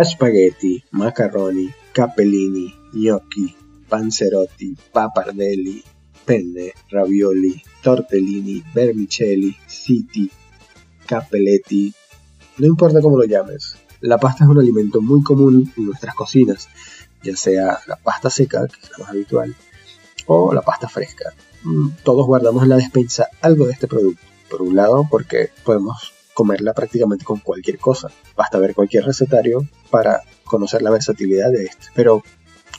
spaghetti, macaroni, capellini, gnocchi, panzerotti, papardelli, penne, ravioli, tortellini, vermicelli, siti, capelletti, no importa cómo lo llames. La pasta es un alimento muy común en nuestras cocinas, ya sea la pasta seca, que es la más habitual, o la pasta fresca. Mm, todos guardamos en la despensa algo de este producto. Por un lado, porque podemos comerla prácticamente con cualquier cosa. Basta ver cualquier recetario para conocer la versatilidad de este. Pero,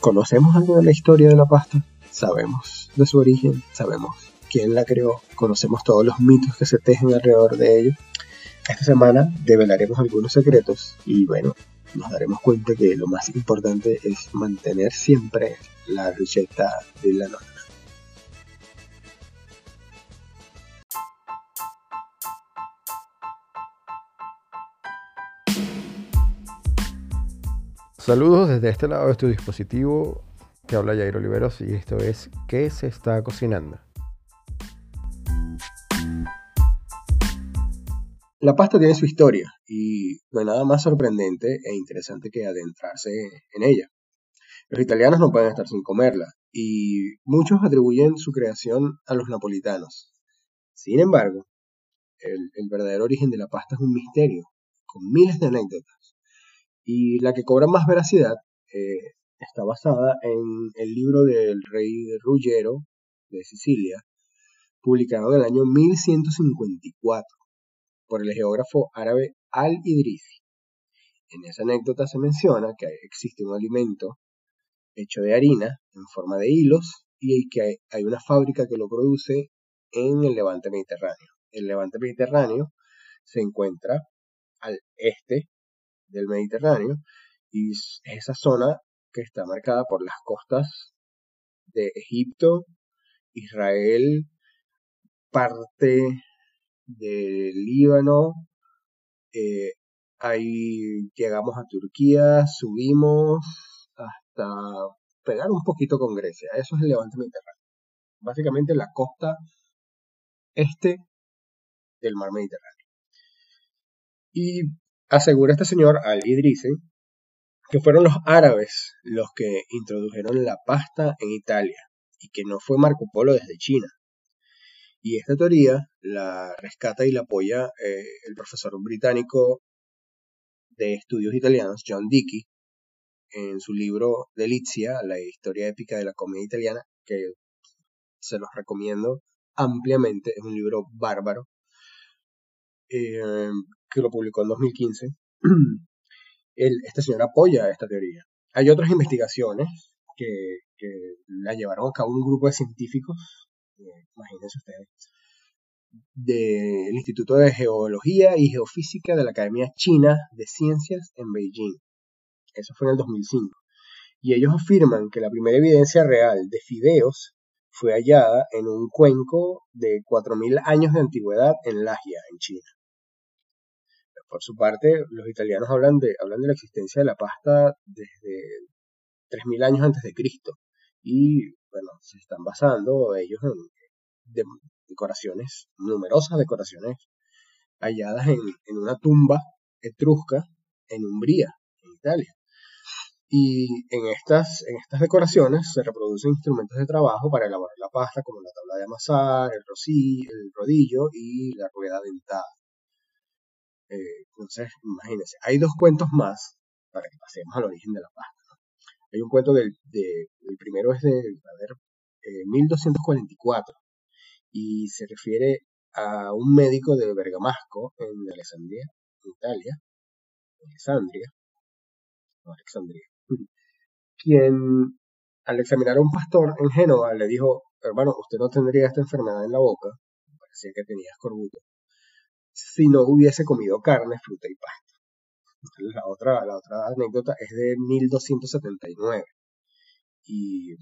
¿conocemos algo de la historia de la pasta? Sabemos de su origen, sabemos quién la creó, conocemos todos los mitos que se tejen alrededor de ella. Esta semana develaremos algunos secretos y bueno, nos daremos cuenta que lo más importante es mantener siempre la receta de la nona. Saludos desde este lado de tu dispositivo que habla Jairo Oliveros y esto es ¿Qué se está cocinando? La pasta tiene su historia y no hay nada más sorprendente e interesante que adentrarse en ella. Los italianos no pueden estar sin comerla y muchos atribuyen su creación a los napolitanos. Sin embargo, el verdadero origen de la pasta es un misterio, con miles de anécdotas. Y la que cobra más veracidad eh, está basada en el libro del rey Ruggiero de Sicilia, publicado en el año 1154 por el geógrafo árabe Al-Idrisi. En esa anécdota se menciona que existe un alimento hecho de harina en forma de hilos y que hay una fábrica que lo produce en el levante mediterráneo. El levante mediterráneo se encuentra al este del Mediterráneo y es esa zona que está marcada por las costas de Egipto, Israel, parte del Líbano, eh, ahí llegamos a Turquía, subimos hasta pegar un poquito con Grecia, eso es el levante mediterráneo, básicamente la costa este del mar Mediterráneo. Y asegura este señor Al-Idrisi que fueron los árabes los que introdujeron la pasta en Italia y que no fue Marco Polo desde China. Y esta teoría la rescata y la apoya eh, el profesor británico de estudios italianos, John Dickey, en su libro Delizia, la historia épica de la comedia italiana, que se los recomiendo ampliamente, es un libro bárbaro, eh, que lo publicó en 2015. este señor apoya esta teoría. Hay otras investigaciones que, la llevaron a cabo un grupo de científicos, eh, imagínense ustedes, del Instituto de Geología y Geofísica de la Academia China de Ciencias en Beijing. Eso fue en el 2005. Y ellos afirman que la primera evidencia real de fideos fue hallada en un cuenco de 4.000 años de antigüedad en Lagia, en China. Por su parte, los italianos hablan de, hablan de la existencia de la pasta desde 3.000 años antes de Cristo. Y bueno, se están basando ellos en decoraciones, numerosas decoraciones halladas en, una tumba etrusca en Umbría, en Italia. Y en estas, en estas decoraciones se reproducen instrumentos de trabajo para elaborar la pasta, como la tabla de amasar, el, el rodillo y la rueda dentada. Eh, entonces, imagínense, hay dos cuentos más para que pasemos al origen de la pasta. Hay un cuento del, de, el primero es de, a ver, 1244 eh, y se refiere a un médico de Bergamasco en Alessandria, en Italia, Alessandria, no Alexandria, quien al examinar a un pastor en Génova le dijo, hermano, usted no tendría esta enfermedad en la boca, parecía que tenía escorbuto, si no hubiese comido carne, fruta y pasta. La otra, la otra anécdota es de 1279 y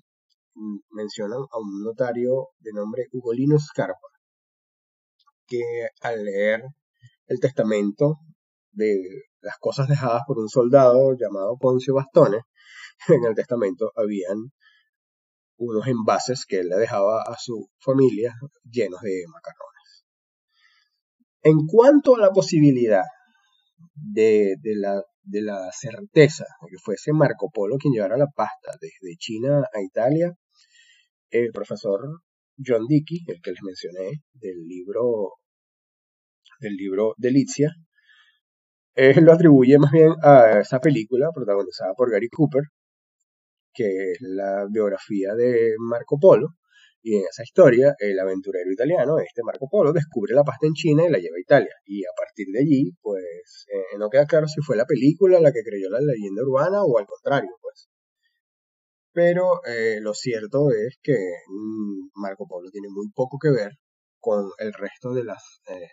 mencionan a un notario de nombre Ugolino Scarpa que al leer el testamento de las cosas dejadas por un soldado llamado Poncio Bastones, en el testamento habían unos envases que él le dejaba a su familia llenos de macarrones. En cuanto a la posibilidad de, la de la certeza de que fuese Marco Polo quien llevara la pasta desde China a Italia, el profesor John Dickey, el que les mencioné del libro del libro Delicia, él lo atribuye más bien a esa película protagonizada por Gary Cooper, que es la biografía de Marco Polo, y en esa historia, el aventurero italiano, este Marco Polo, descubre la pasta en China y la lleva a Italia. Y a partir de allí, pues, eh, no queda claro si fue la película la que creyó la leyenda urbana o al contrario, pues. Pero eh, lo cierto es que mm, Marco Polo tiene muy poco que ver con el resto de las eh,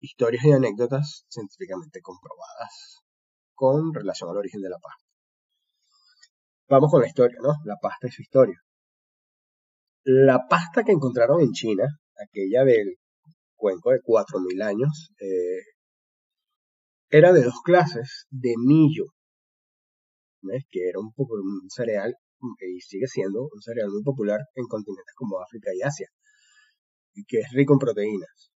historias y anécdotas científicamente comprobadas con relación al origen de la pasta. Vamos con la historia, ¿no? La pasta y su historia. La pasta que encontraron en China, aquella del cuenco de 4.000 años, eh, era de dos clases de millo, que era un, un cereal, y sigue siendo un cereal muy popular en continentes como África y Asia, y que es rico en proteínas.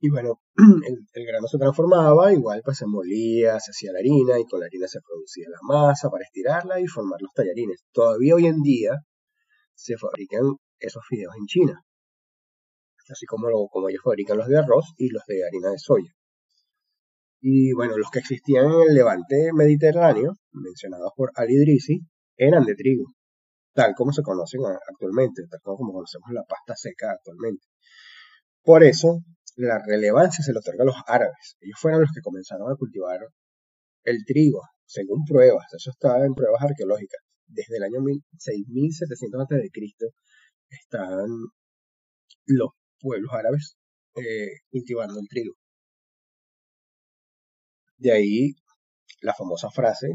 Y bueno, el, grano se transformaba, igual pues se molía, se hacía la harina y con la harina se producía la masa para estirarla y formar los tallarines. Todavía hoy en día se fabrican esos fideos en China, así como, ellos fabrican los de arroz y los de harina de soya. Y bueno, los que existían en el levante mediterráneo, mencionados por Ali eran de trigo, tal como se conocen actualmente, tal como conocemos la pasta seca actualmente. Por eso, la relevancia se le otorga a los árabes. Ellos fueron los que comenzaron a cultivar el trigo, según pruebas, eso está en pruebas arqueológicas desde el año 6700 a.C. están los pueblos árabes eh, cultivando el trigo. De ahí la famosa frase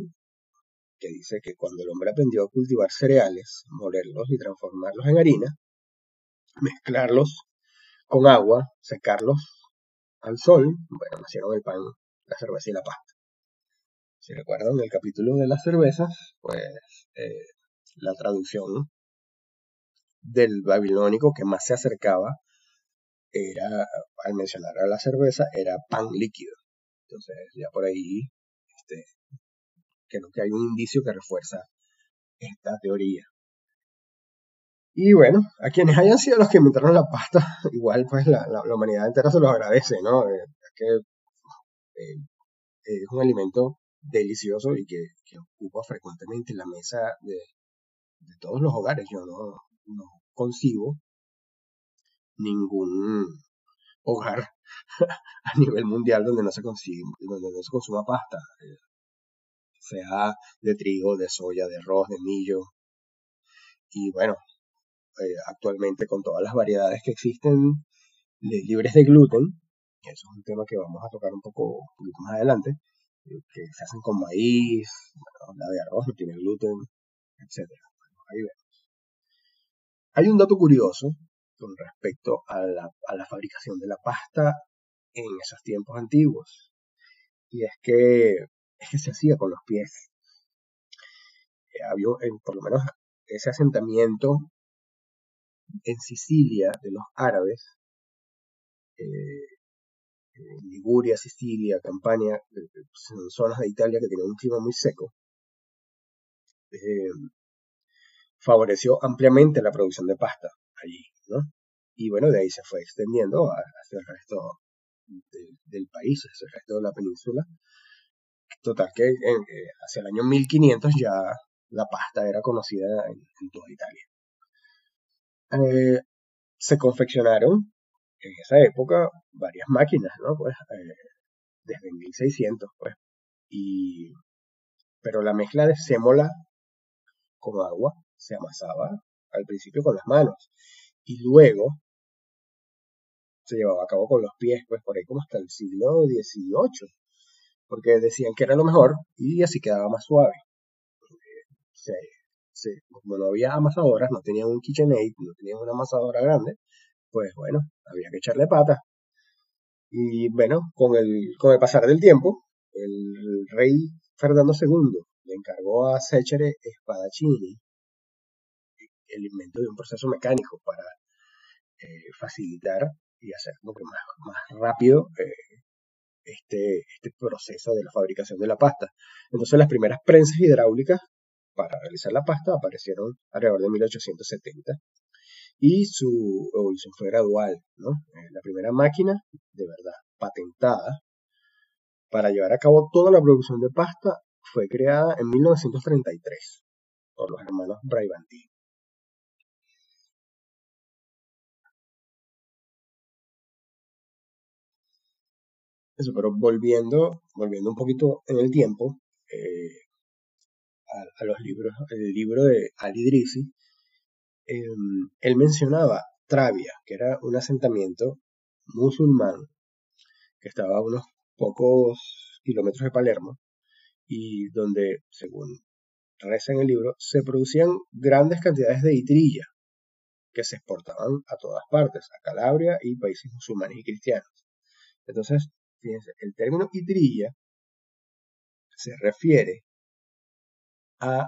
que dice que cuando el hombre aprendió a cultivar cereales, molerlos y transformarlos en harina, mezclarlos con agua, secarlos al sol, bueno, nacieron el pan, la cerveza y la pasta. Si recuerdan el capítulo de las cervezas, pues eh, la traducción del babilónico que más se acercaba era, al mencionar a la cerveza, era pan líquido. Entonces, ya por ahí, este, creo que hay un indicio que refuerza esta teoría. Y bueno, a quienes hayan sido los que inventaron la pasta, igual pues la, humanidad entera se los agradece, ¿no? Eh, que eh, es un alimento delicioso y que, ocupa frecuentemente la mesa de, todos los hogares. Yo no, no concibo ningún hogar a nivel mundial donde no se consigue, donde no se consuma pasta, eh, sea de trigo, de soya, de arroz, de millo. Y bueno, eh, actualmente con todas las variedades que existen libres de gluten, eso es un tema que vamos a tocar un poco, un poquito más adelante, que se hacen con maíz, la de arroz no tiene gluten, etc. vemos. Hay un dato curioso con respecto a la, a la fabricación de la pasta en esos tiempos antiguos. Y es que, es que se hacía con los pies. Eh, había, por lo menos, ese asentamiento en Sicilia de los árabes eh, Liguria, Sicilia, Campania, eh, son zonas de Italia que tienen un clima muy seco, eh, favoreció ampliamente la producción de pasta allí, ¿no? Y bueno, de ahí se fue extendiendo hacia el resto del país, hacia el resto de la península. Total que eh, hacia el año 1500 ya la pasta era conocida en, toda Italia. se confeccionaron en esa época varias máquinas, ¿no? Pues eh, desde 1600, pues. Y, pero la mezcla de sémola con agua se amasaba al principio con las manos y luego se llevaba a cabo con los pies, pues por ahí como hasta el siglo XVIII, porque decían que era lo mejor y así quedaba más suave. como no había amasadoras, no tenían un KitchenAid, no tenían una amasadora grande, pues bueno, había que echarle pata. Y bueno, con el, con el pasar del tiempo, el rey Fernando II le encargó a Sechere Spadaccini el invento de un proceso mecánico para eh, facilitar y hacer como más rápido eh, este, este proceso de la fabricación de la pasta. Entonces las primeras prensas hidráulicas para realizar la pasta aparecieron alrededor de 1870 y su evolución fue gradual. ¿no? Eh, la primera máquina, de verdad, patentada para llevar a cabo toda la producción de pasta fue creada en 1933 por los hermanos Braibanti. Eso, pero volviendo, volviendo un poquito en el tiempo, eh, a, los libros, el libro de Ali Idrisi, em, él mencionaba Travia, que era un asentamiento musulmán que estaba a unos pocos kilómetros de Palermo y donde, según reza en el libro, se producían grandes cantidades de itrilla que se exportaban a todas partes, a Calabria y países musulmanes y cristianos. Entonces, fíjense, el término itrilla se refiere a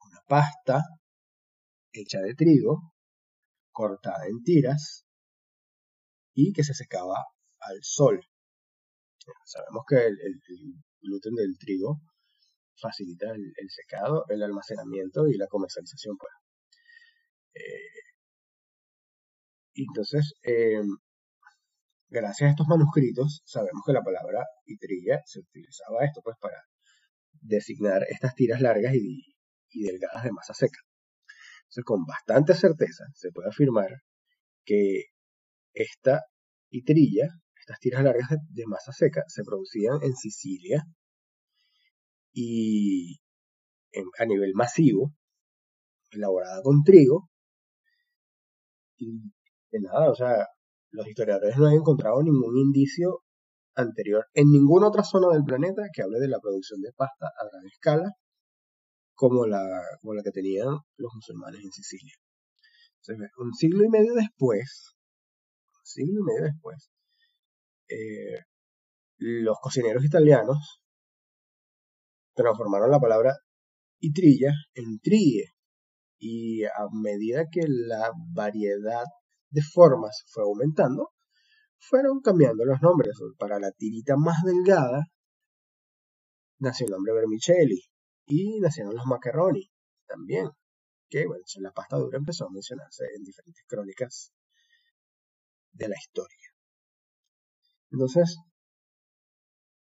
una pasta hecha de trigo, cortada en tiras y que se secaba al sol. Sabemos que el, gluten del trigo facilita el, secado, el almacenamiento y la comercialización. Pues. Eh, entonces, em, gracias a estos manuscritos, sabemos que la palabra itrilla se utilizaba esto pues para designar estas tiras largas y, delgadas de masa seca. Con bastante certeza se puede afirmar que esta itrilla, estas tiras largas de, masa seca, se producían en Sicilia y a nivel masivo, elaborada con trigo. Y de nada, o sea, los historiadores no han encontrado ningún indicio anterior en ninguna otra zona del planeta que hable de la producción de pasta a gran escala como la, como la que tenían los musulmanes en Sicilia. un siglo y medio después, un siglo y medio después, eh, los cocineros italianos transformaron la palabra itrilla en trille y a medida que la variedad de formas fue aumentando, fueron cambiando los nombres. Para la tirita más delgada nació el nombre vermicelli y nacieron los macaroni también. Que bueno, la pasta dura empezó a mencionarse en diferentes crónicas de la historia. Entonces,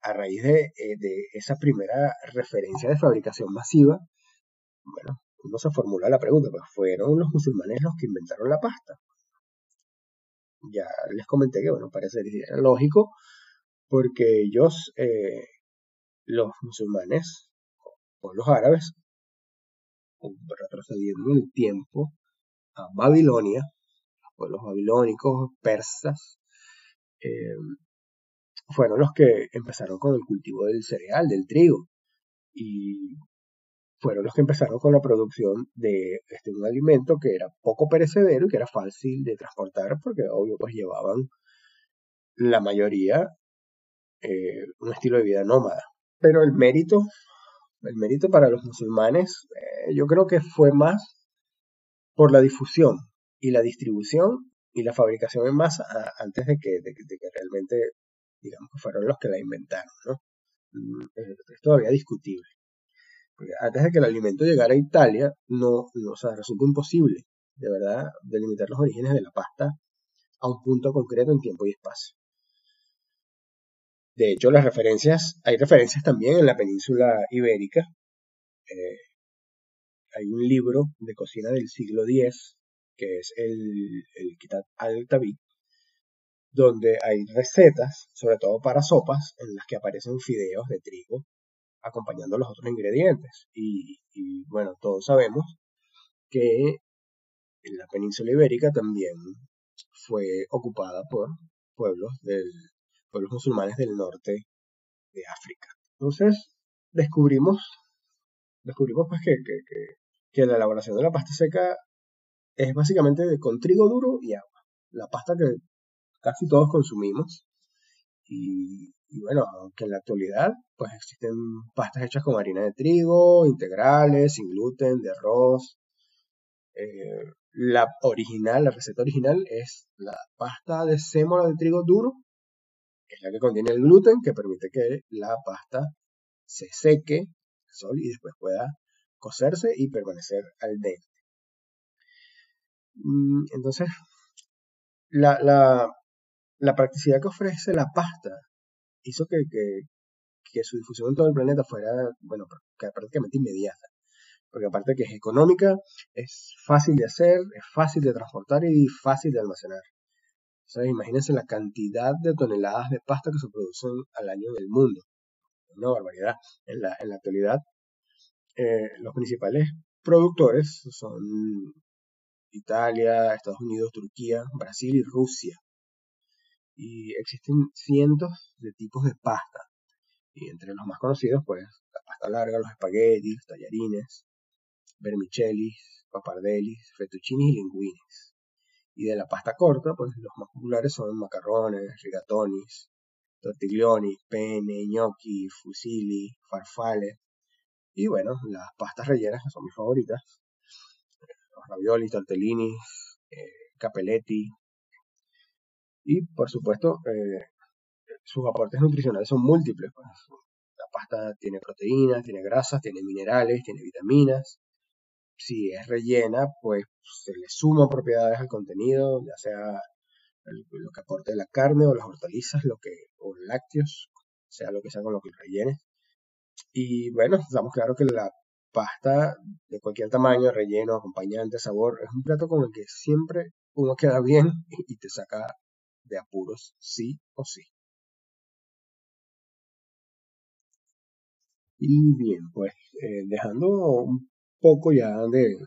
a raíz de, eh, de esa primera referencia de fabricación masiva, bueno, uno se formula la pregunta, pues fueron los musulmanes los que inventaron la pasta ya les comenté que, bueno, parecería lógico, porque ellos, eh, los musulmanes, o los árabes, retrocediendo en el tiempo a Babilonia, los pueblos babilónicos, persas, eh, fueron los que empezaron con el cultivo del cereal, del trigo, y fueron los que empezaron con la producción de este, un alimento que era poco perecedero y que era fácil de transportar porque obvio pues llevaban la mayoría eh, un estilo de vida nómada. Pero el mérito, el mérito para los musulmanes eh, yo creo que fue más por la difusión y la distribución y la fabricación en masa antes de que, realmente digamos que fueron los que la inventaron, ¿no? Mm, es todavía discutible antes de que el alimento llegara a Italia, no, o sea, resulta imposible, de verdad, delimitar los orígenes de la pasta a un punto concreto en tiempo y espacio. De hecho, las referencias, hay referencias también en la península ibérica. Eh, hay un libro de cocina del siglo X, que es el, el Kitab al-Tabit, donde hay recetas, sobre todo para sopas, en las que aparecen fideos de trigo acompañando los otros ingredientes. Y, bueno, todos sabemos que la península ibérica también fue ocupada por pueblos, del, pueblos musulmanes del norte de África. Entonces, descubrimos, descubrimos pues que, que, la elaboración de la pasta seca es básicamente con trigo duro y agua. La pasta que casi todos consumimos. Y, y bueno, aunque en la actualidad pues existen pastas hechas con harina de trigo, integrales, sin gluten, de arroz. Eh, la original, la receta original es la pasta de sémola de trigo duro es la que contiene el gluten, que permite que la pasta se seque al sol y después pueda cocerse y permanecer al dente. Mm, entonces, la, la, practicidad que ofrece la pasta hizo que, que, su difusión en todo el planeta fuera, bueno, prácticamente inmediata. Porque aparte que es económica, es fácil de hacer, es fácil de transportar y fácil de almacenar. O imagínense la cantidad de toneladas de pasta que se producen al año en el mundo. Una barbaridad. En la, actualidad, eh, los principales productores son Italia, Estados Unidos, Turquía, Brasil y Rusia. Y existen cientos de tipos de pasta. Y entre los más conocidos, pues, la pasta larga, los espaguetis, tallarines, vermicelli, papardellis, fettuccini y linguines. Y de la pasta corta, pues los más populares son macarrones, rigatonis, tortiglioni, pene, gnocchi, fusilli, farfalle. Y bueno, las pastas rellenas que son mis favoritas. Los raviolis, tortellini, eh, capelletti. Y por supuesto, eh, sus aportes nutricionales son múltiples. Pues. La pasta tiene proteínas, tiene grasas, tiene minerales, tiene vitaminas, si es rellena, pues se le suma propiedades al contenido, ya sea lo que aporte la carne o las hortalizas, lo que, o lácteos, sea lo que sea con lo que rellene. Y bueno, estamos claro que la pasta de cualquier tamaño, relleno, acompañante, sabor, es un plato con el que siempre uno queda bien y te saca de apuros, sí o sí. Y bien, pues eh, dejando un poco ya de,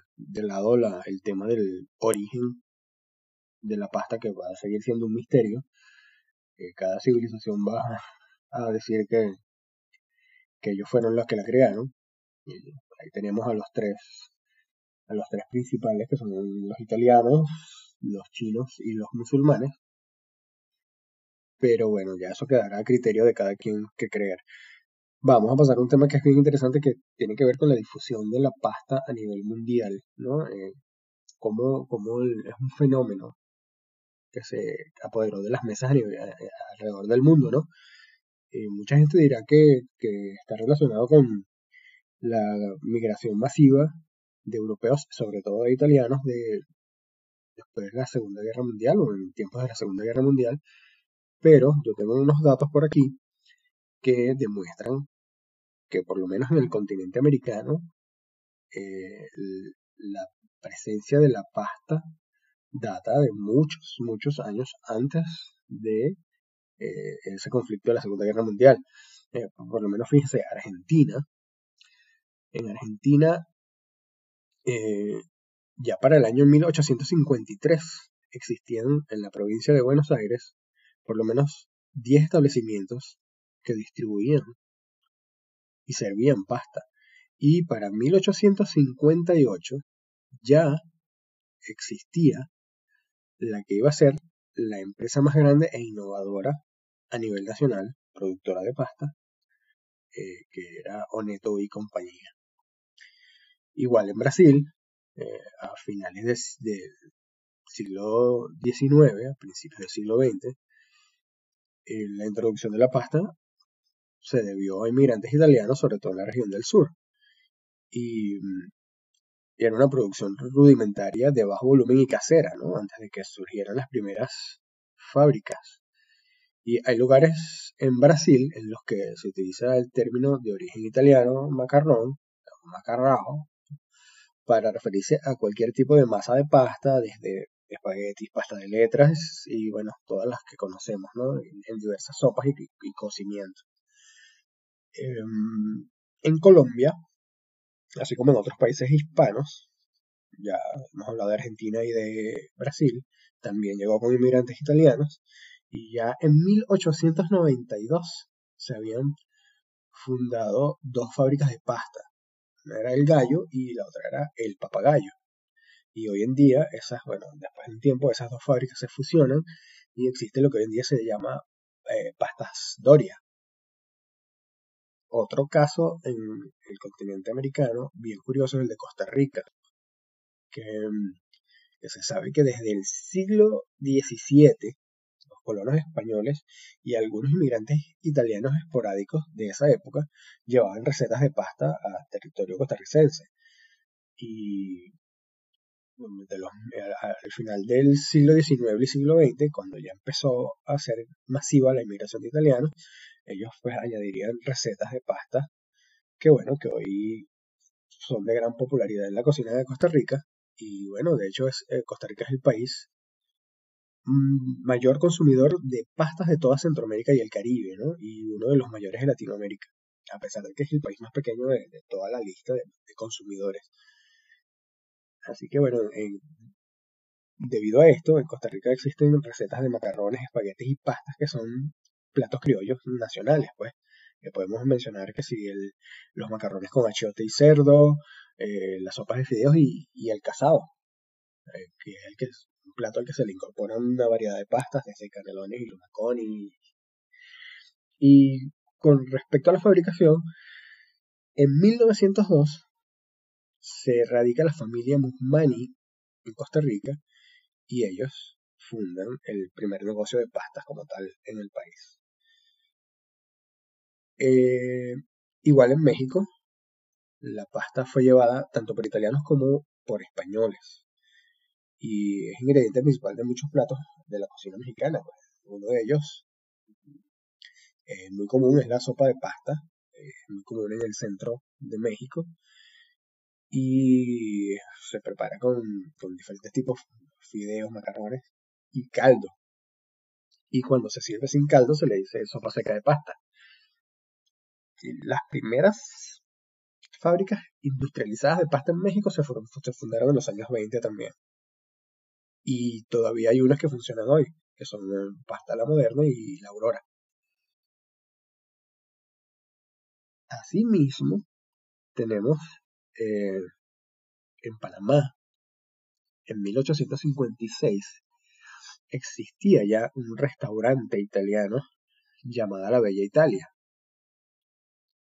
lado la, el tema del origen de la pasta que va a seguir siendo un misterio. cada civilización va a decir que, que ellos fueron los que la crearon. ahí tenemos a los tres, a los tres principales que son los italianos, los chinos y los musulmanes. Pero bueno, ya eso quedará a criterio de cada quien que creer. Vamos a pasar a un tema que es bien interesante que tiene que ver con la difusión de la pasta a nivel mundial, ¿no? Eh, como, es un fenómeno que se apoderó de las mesas alrededor del mundo, ¿no? Eh, mucha gente dirá que, está relacionado con la migración masiva de europeos, sobre todo de italianos, de, después de la Segunda Guerra Mundial o en tiempos de la Segunda Guerra Mundial, pero yo tengo unos datos por aquí que demuestran que por lo menos en el continente americano eh, la presencia de la pasta data de muchos, muchos años antes de eh, ese conflicto de la Segunda Guerra Mundial. Eh, por lo menos fíjense, Argentina. En Argentina, ya para el año 1853 existían en la provincia de Buenos Aires por lo menos 10 establecimientos que distribuían y servían pasta. Y para 1858 ya existía la que iba a ser la empresa más grande e innovadora a nivel nacional, productora de pasta, eh, que era Oneto y compañía. Igual en Brasil, eh, a finales del siglo XIX, a principios del siglo XX, eh, la introducción de la pasta se debió a inmigrantes italianos, sobre todo en la región del sur. Y, era una producción rudimentaria de bajo volumen y casera, ¿no? Antes de que surgieran las primeras fábricas. Y hay lugares en Brasil en los que se utiliza el término de origen italiano macarrón, macarrao, para referirse a cualquier tipo de masa de pasta, desde espaguetis, pasta de letras y bueno, todas las que conocemos, ¿no? En, diversas sopas y, y cocimientos. Em, en Colombia, así como en otros países hispanos, ya hemos hablado de Argentina y de Brasil, también llegó con inmigrantes italianos, y ya en 1892 se habían fundado dos fábricas de pasta. Una era el gallo y la otra era el papagayo. Y hoy en día, esas, bueno, después de un tiempo, esas dos fábricas se fusionan y existe lo que hoy en día se llama eh, pastas Doria, otro caso en el continente americano, bien curioso, es el de Costa Rica, que, mm, se sabe que desde el siglo XVII los colonos españoles y algunos inmigrantes italianos esporádicos de esa época llevaban recetas de pasta a territorio costarricense. Y al final del siglo XIX y siglo XX, cuando ya empezó a ser masiva la inmigración de italianos, ellos pues añadirían recetas de pasta que bueno, que hoy son de gran popularidad en la cocina de Costa Rica. Y bueno, de hecho es, eh, Costa Rica es el país mm, mayor consumidor de pastas de toda Centroamérica y el Caribe, ¿no? Y uno de los mayores de Latinoamérica, a pesar de que es el país más pequeño de, toda la lista de, consumidores. Así que bueno, debido a esto, en Costa Rica existen recetas de macarrones, espaguetis y pastas que son platos criollos nacionales, pues podemos mencionar que si el, los macarrones con achiote y cerdo, eh, las sopas de fideos y, el casado, eh, que es el que es un plato al que se le incorpora una variedad de pastas, desde canelones y lunaconi. Y con respecto a la fabricación, en 1902 se radica la familia Musmani en Costa Rica y ellos fundan el primer negocio de pastas como tal en el país. Eh, igual en México, la pasta fue llevada tanto por italianos como por españoles. Y es ingrediente principal de muchos platos de la cocina mexicana. Pues. Uno de ellos, es muy común, es la sopa de pasta. Es muy común en el centro de México. Y se prepara con, con diferentes tipos, fideos, macarrones y caldo. Y cuando se sirve sin caldo se le dice sopa seca de pasta las primeras fábricas industrializadas de pasta en México se, fundaron en los años 20 también. Y todavía hay unas que funcionan hoy, que son Pasta La Moderna y La Aurora. Asimismo, tenemos eh, en Panamá, en 1856, existía ya un restaurante italiano llamado La Bella Italia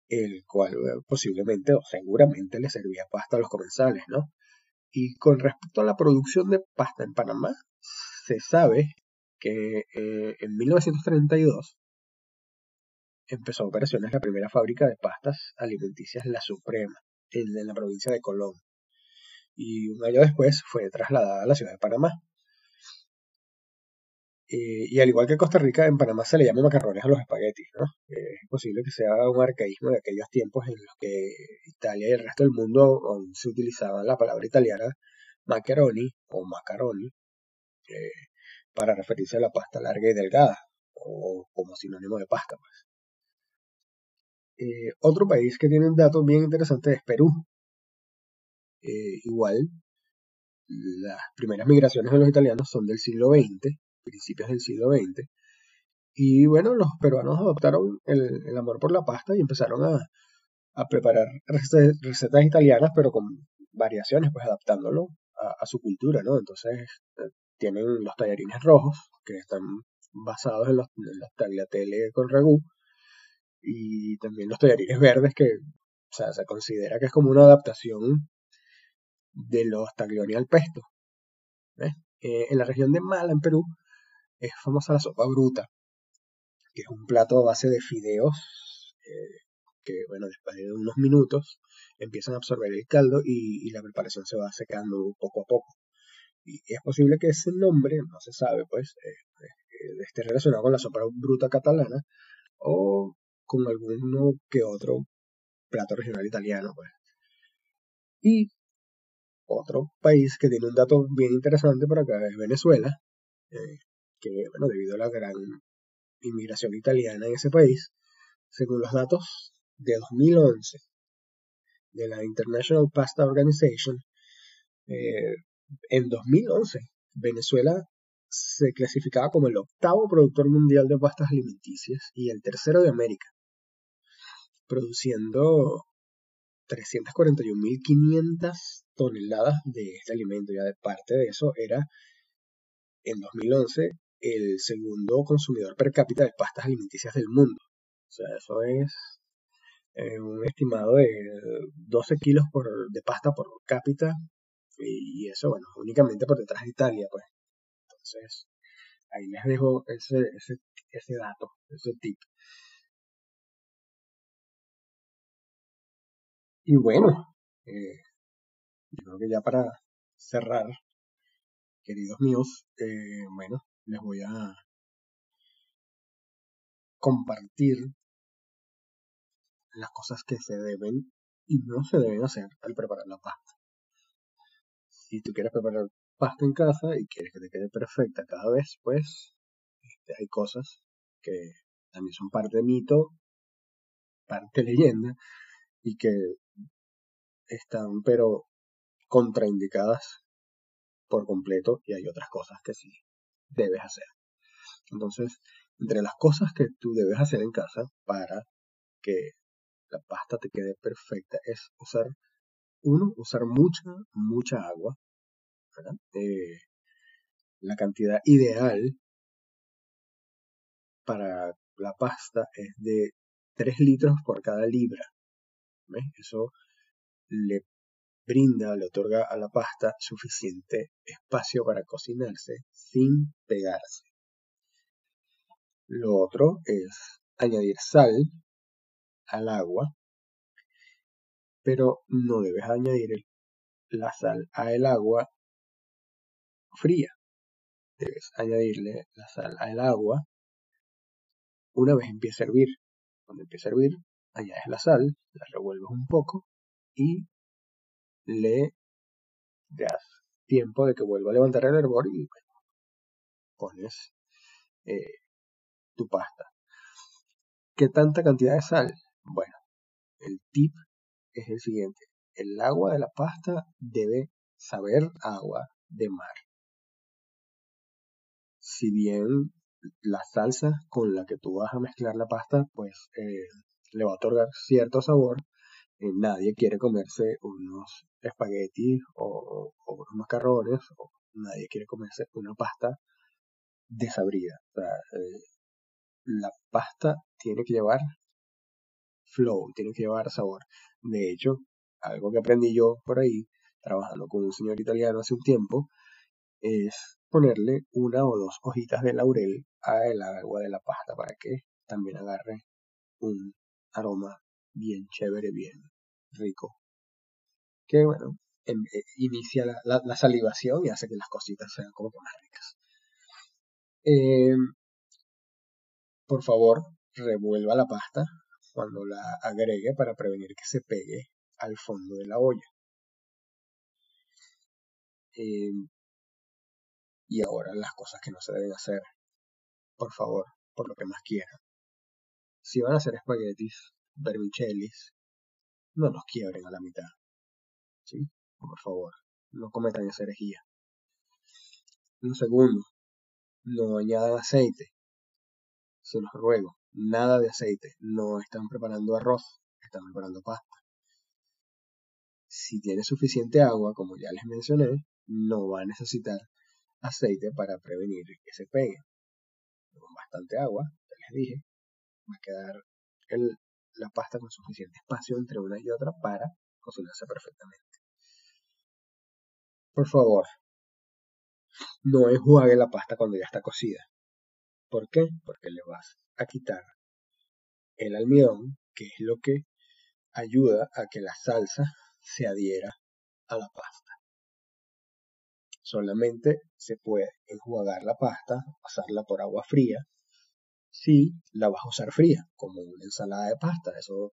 el cual eh, posiblemente o seguramente le servía pasta a los comensales, ¿no? Y con respecto a la producción de pasta en Panamá, se sabe que eh, en 1932 empezó operaciones la primera fábrica de pastas alimenticias La Suprema, en la provincia de Colón. Y un año después fue trasladada a la ciudad de Panamá. Eh, y al igual que Costa Rica, en Panamá se le llama macarrones a los espaguetis, ¿no? es posible que sea un arcaísmo de aquellos tiempos en los que Italia y el resto del mundo aún se utilizaba la palabra italiana macaroni o macaroni eh, para referirse a la pasta larga y delgada, o como sinónimo de pasta, pues. Eh, otro país que tiene un dato bien interesante es Perú. igual, las primeras migraciones de los italianos son del siglo XX principios del siglo XX. Y bueno, los peruanos adoptaron el, amor por la pasta y empezaron a, preparar recetas, italianas, pero con variaciones, pues adaptándolo a, su cultura, ¿no? Entonces eh, tienen los tallarines rojos, que están basados en los, tagliatelle con ragú, y también los tallarines verdes, que se considera que es como una adaptación de los taglioni al pesto. Eh, en la región de Mala, en Perú, es famosa la sopa bruta, que es un plato a base de fideos eh, que, bueno, después de unos minutos empiezan a absorber el caldo y, la preparación se va secando poco a poco. Y es posible que ese nombre, no se sabe, pues, eh, eh, esté relacionado con la sopa bruta catalana o con alguno que otro plato regional italiano, pues. Y otro país que tiene un dato bien interesante por acá es Venezuela, que, bueno, debido a la gran inmigración italiana en ese país, según los datos de 2011 de la International Pasta Organization, eh, en 2011 Venezuela se clasificaba como el octavo productor mundial de pastas alimenticias y el tercero de América, produciendo 341.500 toneladas de este alimento. Ya de parte de eso era en 2011 el segundo consumidor per cápita de pastas alimenticias del mundo. O sea, eso es un estimado de 12 kilos por, de pasta por cápita y, eso, bueno, únicamente por detrás de Italia, pues. Entonces, ahí les dejo ese, ese, ese dato, ese tip. Y bueno, eh, yo creo que ya para cerrar, queridos míos, eh, bueno, les voy a compartir las cosas que se deben y no se deben hacer al preparar la pasta. Si tú quieres preparar pasta en casa y quieres que te quede perfecta cada vez, pues este, hay cosas que también son parte mito, parte leyenda y que están pero contraindicadas por completo y hay otras cosas que sí debes hacer. Entonces, entre las cosas que tú debes hacer en casa para que la pasta te quede perfecta es usar, uno, usar mucha, mucha agua. Eh, la cantidad ideal para la pasta es de 3 litros por cada libra. Eso le brinda, le otorga a la pasta suficiente espacio para cocinarse sin pegarse. Lo otro es añadir sal al agua, pero no debes añadir la sal al agua fría. Debes añadirle la sal al agua una vez empiece a hervir. Cuando empiece a hervir, añades la sal, la revuelves un poco y le das tiempo de que vuelva a levantar el hervor y pones eh, tu pasta. ¿Qué tanta cantidad de sal? Bueno, el tip es el siguiente. El agua de la pasta debe saber agua de mar. Si bien la salsa con la que tú vas a mezclar la pasta, pues eh, le va a otorgar cierto sabor. Eh, nadie quiere comerse unos espaguetis o, unos macarrones, o nadie quiere comerse una pasta desabrida. O eh, la pasta tiene que llevar flow, tiene que llevar sabor. De hecho, algo que aprendí yo por ahí, trabajando con un señor italiano hace un tiempo, es ponerle una o dos hojitas de laurel al agua de la pasta para que también agarre un aroma bien chévere, bien rico. Que bueno, em, eh, inicia la, salivación y hace que las cositas sean como más ricas. Em, por favor, revuelva la pasta cuando la agregue para prevenir que se pegue al fondo de la olla. Em, y ahora las cosas que no se deben hacer. Por favor, por lo que más quieran. Si van a hacer espaguetis, vermicellis, no los quiebren a la mitad. ¿Sí? Por favor, no cometan esa herejía. Un segundo, no añadan aceite. Se los ruego, nada de aceite. No están preparando arroz, están preparando pasta. Si tiene suficiente agua, como ya les mencioné, no va a necesitar aceite para prevenir que se pegue. Con bastante agua, ya les dije, va a quedar la pasta con suficiente espacio entre una y otra para cocinarse perfectamente. Por favor, no enjuague la pasta cuando ya está cocida. ¿Por qué? Porque le vas a quitar el almidón, que es lo que ayuda a que la salsa se adhiera a la pasta. Solamente se puede enjuagar la pasta, pasarla por agua fría, si la vas a usar fría, como una ensalada de pasta. Eso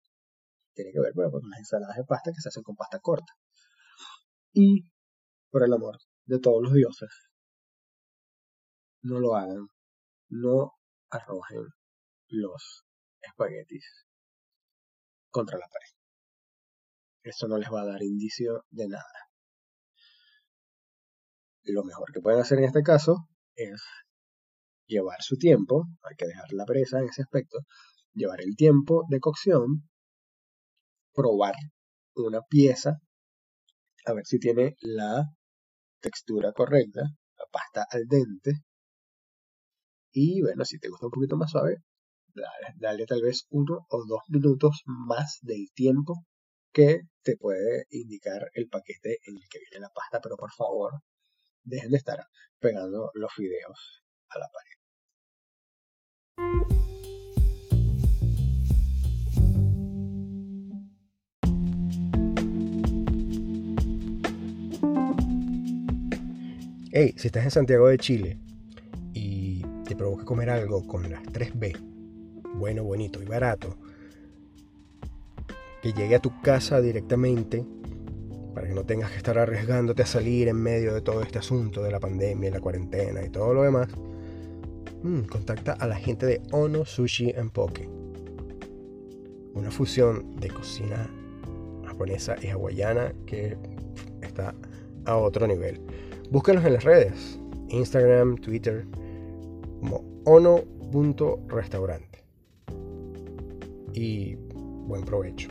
tiene que ver pues, con las ensaladas de pasta que se hacen con pasta corta. Y, por el amor de todos los dioses, no lo hagan. No arrojen los espaguetis contra la pared. Eso no les va a dar indicio de nada lo mejor que pueden hacer en este caso es llevar su tiempo, hay que dejar la presa en ese aspecto, llevar el tiempo de cocción, probar una pieza, a ver si tiene la textura correcta, la pasta al dente, y bueno, si te gusta un poquito más suave, dale, tal vez uno o dos minutos más del tiempo que te puede indicar el paquete en el que viene la pasta, pero por favor, dejen de estar pegando los fideos a la pared. Hey, si estás en Santiago de Chile y te provoca comer algo con las 3B, bueno, bonito y barato, que llegue a tu casa directamente para que no tengas que estar arriesgándote a salir en medio de todo este asunto de la pandemia la cuarentena y todo lo demás, mm, contacta a la gente de Ono Sushi and Poke. Una fusión de cocina japonesa y hawaiana que está a otro nivel. Búscanos en las redes, Instagram, Twitter, como ono.restaurante. Y buen provecho.